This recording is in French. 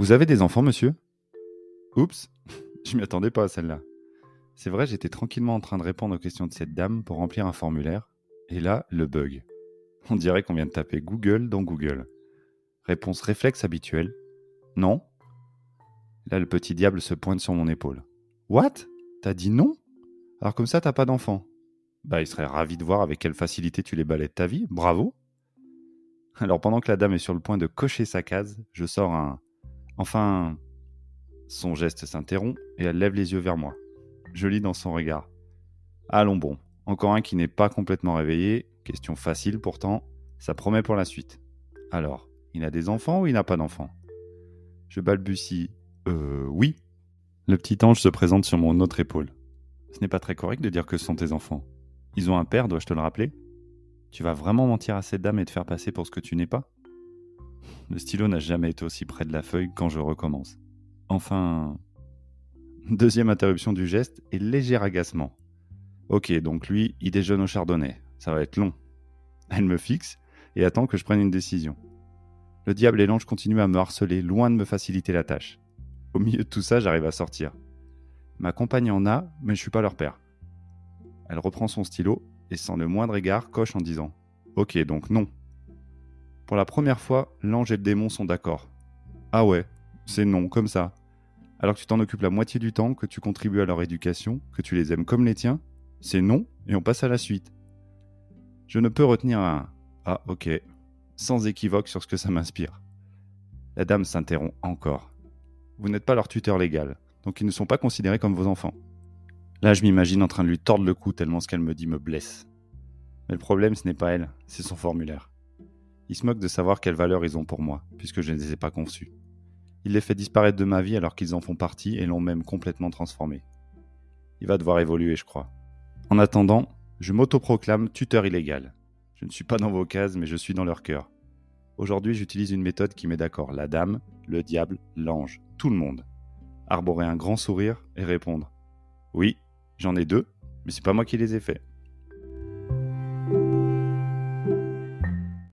Vous avez des enfants, monsieur? Oups, je m'y attendais pas à celle-là. C'est vrai, j'étais tranquillement en train de répondre aux questions de cette dame pour remplir un formulaire, et là, le bug. On dirait qu'on vient de taper Google dans Google. Réponse réflexe habituelle. Non Là, le petit diable se pointe sur mon épaule. What? T'as dit non? Alors comme ça, t'as pas d'enfant? Bah, il serait ravi de voir avec quelle facilité tu les balais de ta vie. Bravo Alors pendant que la dame est sur le point de cocher sa case, je sors un... Enfin... Son geste s'interrompt et elle lève les yeux vers moi. Je lis dans son regard. Allons bon, encore un qui n'est pas complètement réveillé, question facile pourtant, ça promet pour la suite. Alors, il a des enfants ou il n'a pas d'enfants? Je balbutie. Euh, oui. Le petit ange se présente sur mon autre épaule. Ce n'est pas très correct de dire que ce sont tes enfants. Ils ont un père, dois-je te le rappeler? Tu vas vraiment mentir à cette dame et te faire passer pour ce que tu n'es pas? Le stylo n'a jamais été aussi près de la feuille quand je recommence. Enfin... Deuxième interruption du geste et léger agacement. Ok, donc lui, il déjeune au chardonnay. Ça va être long. Elle me fixe et attend que je prenne une décision. Le diable et l'ange continuent à me harceler, loin de me faciliter la tâche. Au milieu de tout ça, j'arrive à sortir. Ma compagne en a, mais je suis pas leur père. Elle reprend son stylo et sans le moindre égard coche en disant Ok, donc non. Pour la première fois, l'ange et le démon sont d'accord. Ah ouais, c'est non, comme ça. Alors que tu t'en occupes la moitié du temps, que tu contribues à leur éducation, que tu les aimes comme les tiens, c'est non et on passe à la suite. Je ne peux retenir un Ah, ok, sans équivoque sur ce que ça m'inspire. La dame s'interrompt encore. Vous n'êtes pas leur tuteur légal, donc ils ne sont pas considérés comme vos enfants. Là, je m'imagine en train de lui tordre le cou tellement ce qu'elle me dit me blesse. Mais le problème, ce n'est pas elle, c'est son formulaire. Il se moque de savoir quelle valeur ils ont pour moi, puisque je ne les ai pas conçus. Il les fait disparaître de ma vie alors qu'ils en font partie et l'ont même complètement transformé. Il va devoir évoluer, je crois. En attendant, je m'autoproclame tuteur illégal. Je ne suis pas dans vos cases, mais je suis dans leur cœur. Aujourd'hui, j'utilise une méthode qui met d'accord la dame, le diable, l'ange, tout le monde. Arborer un grand sourire et répondre Oui, j'en ai deux, mais c'est pas moi qui les ai faits.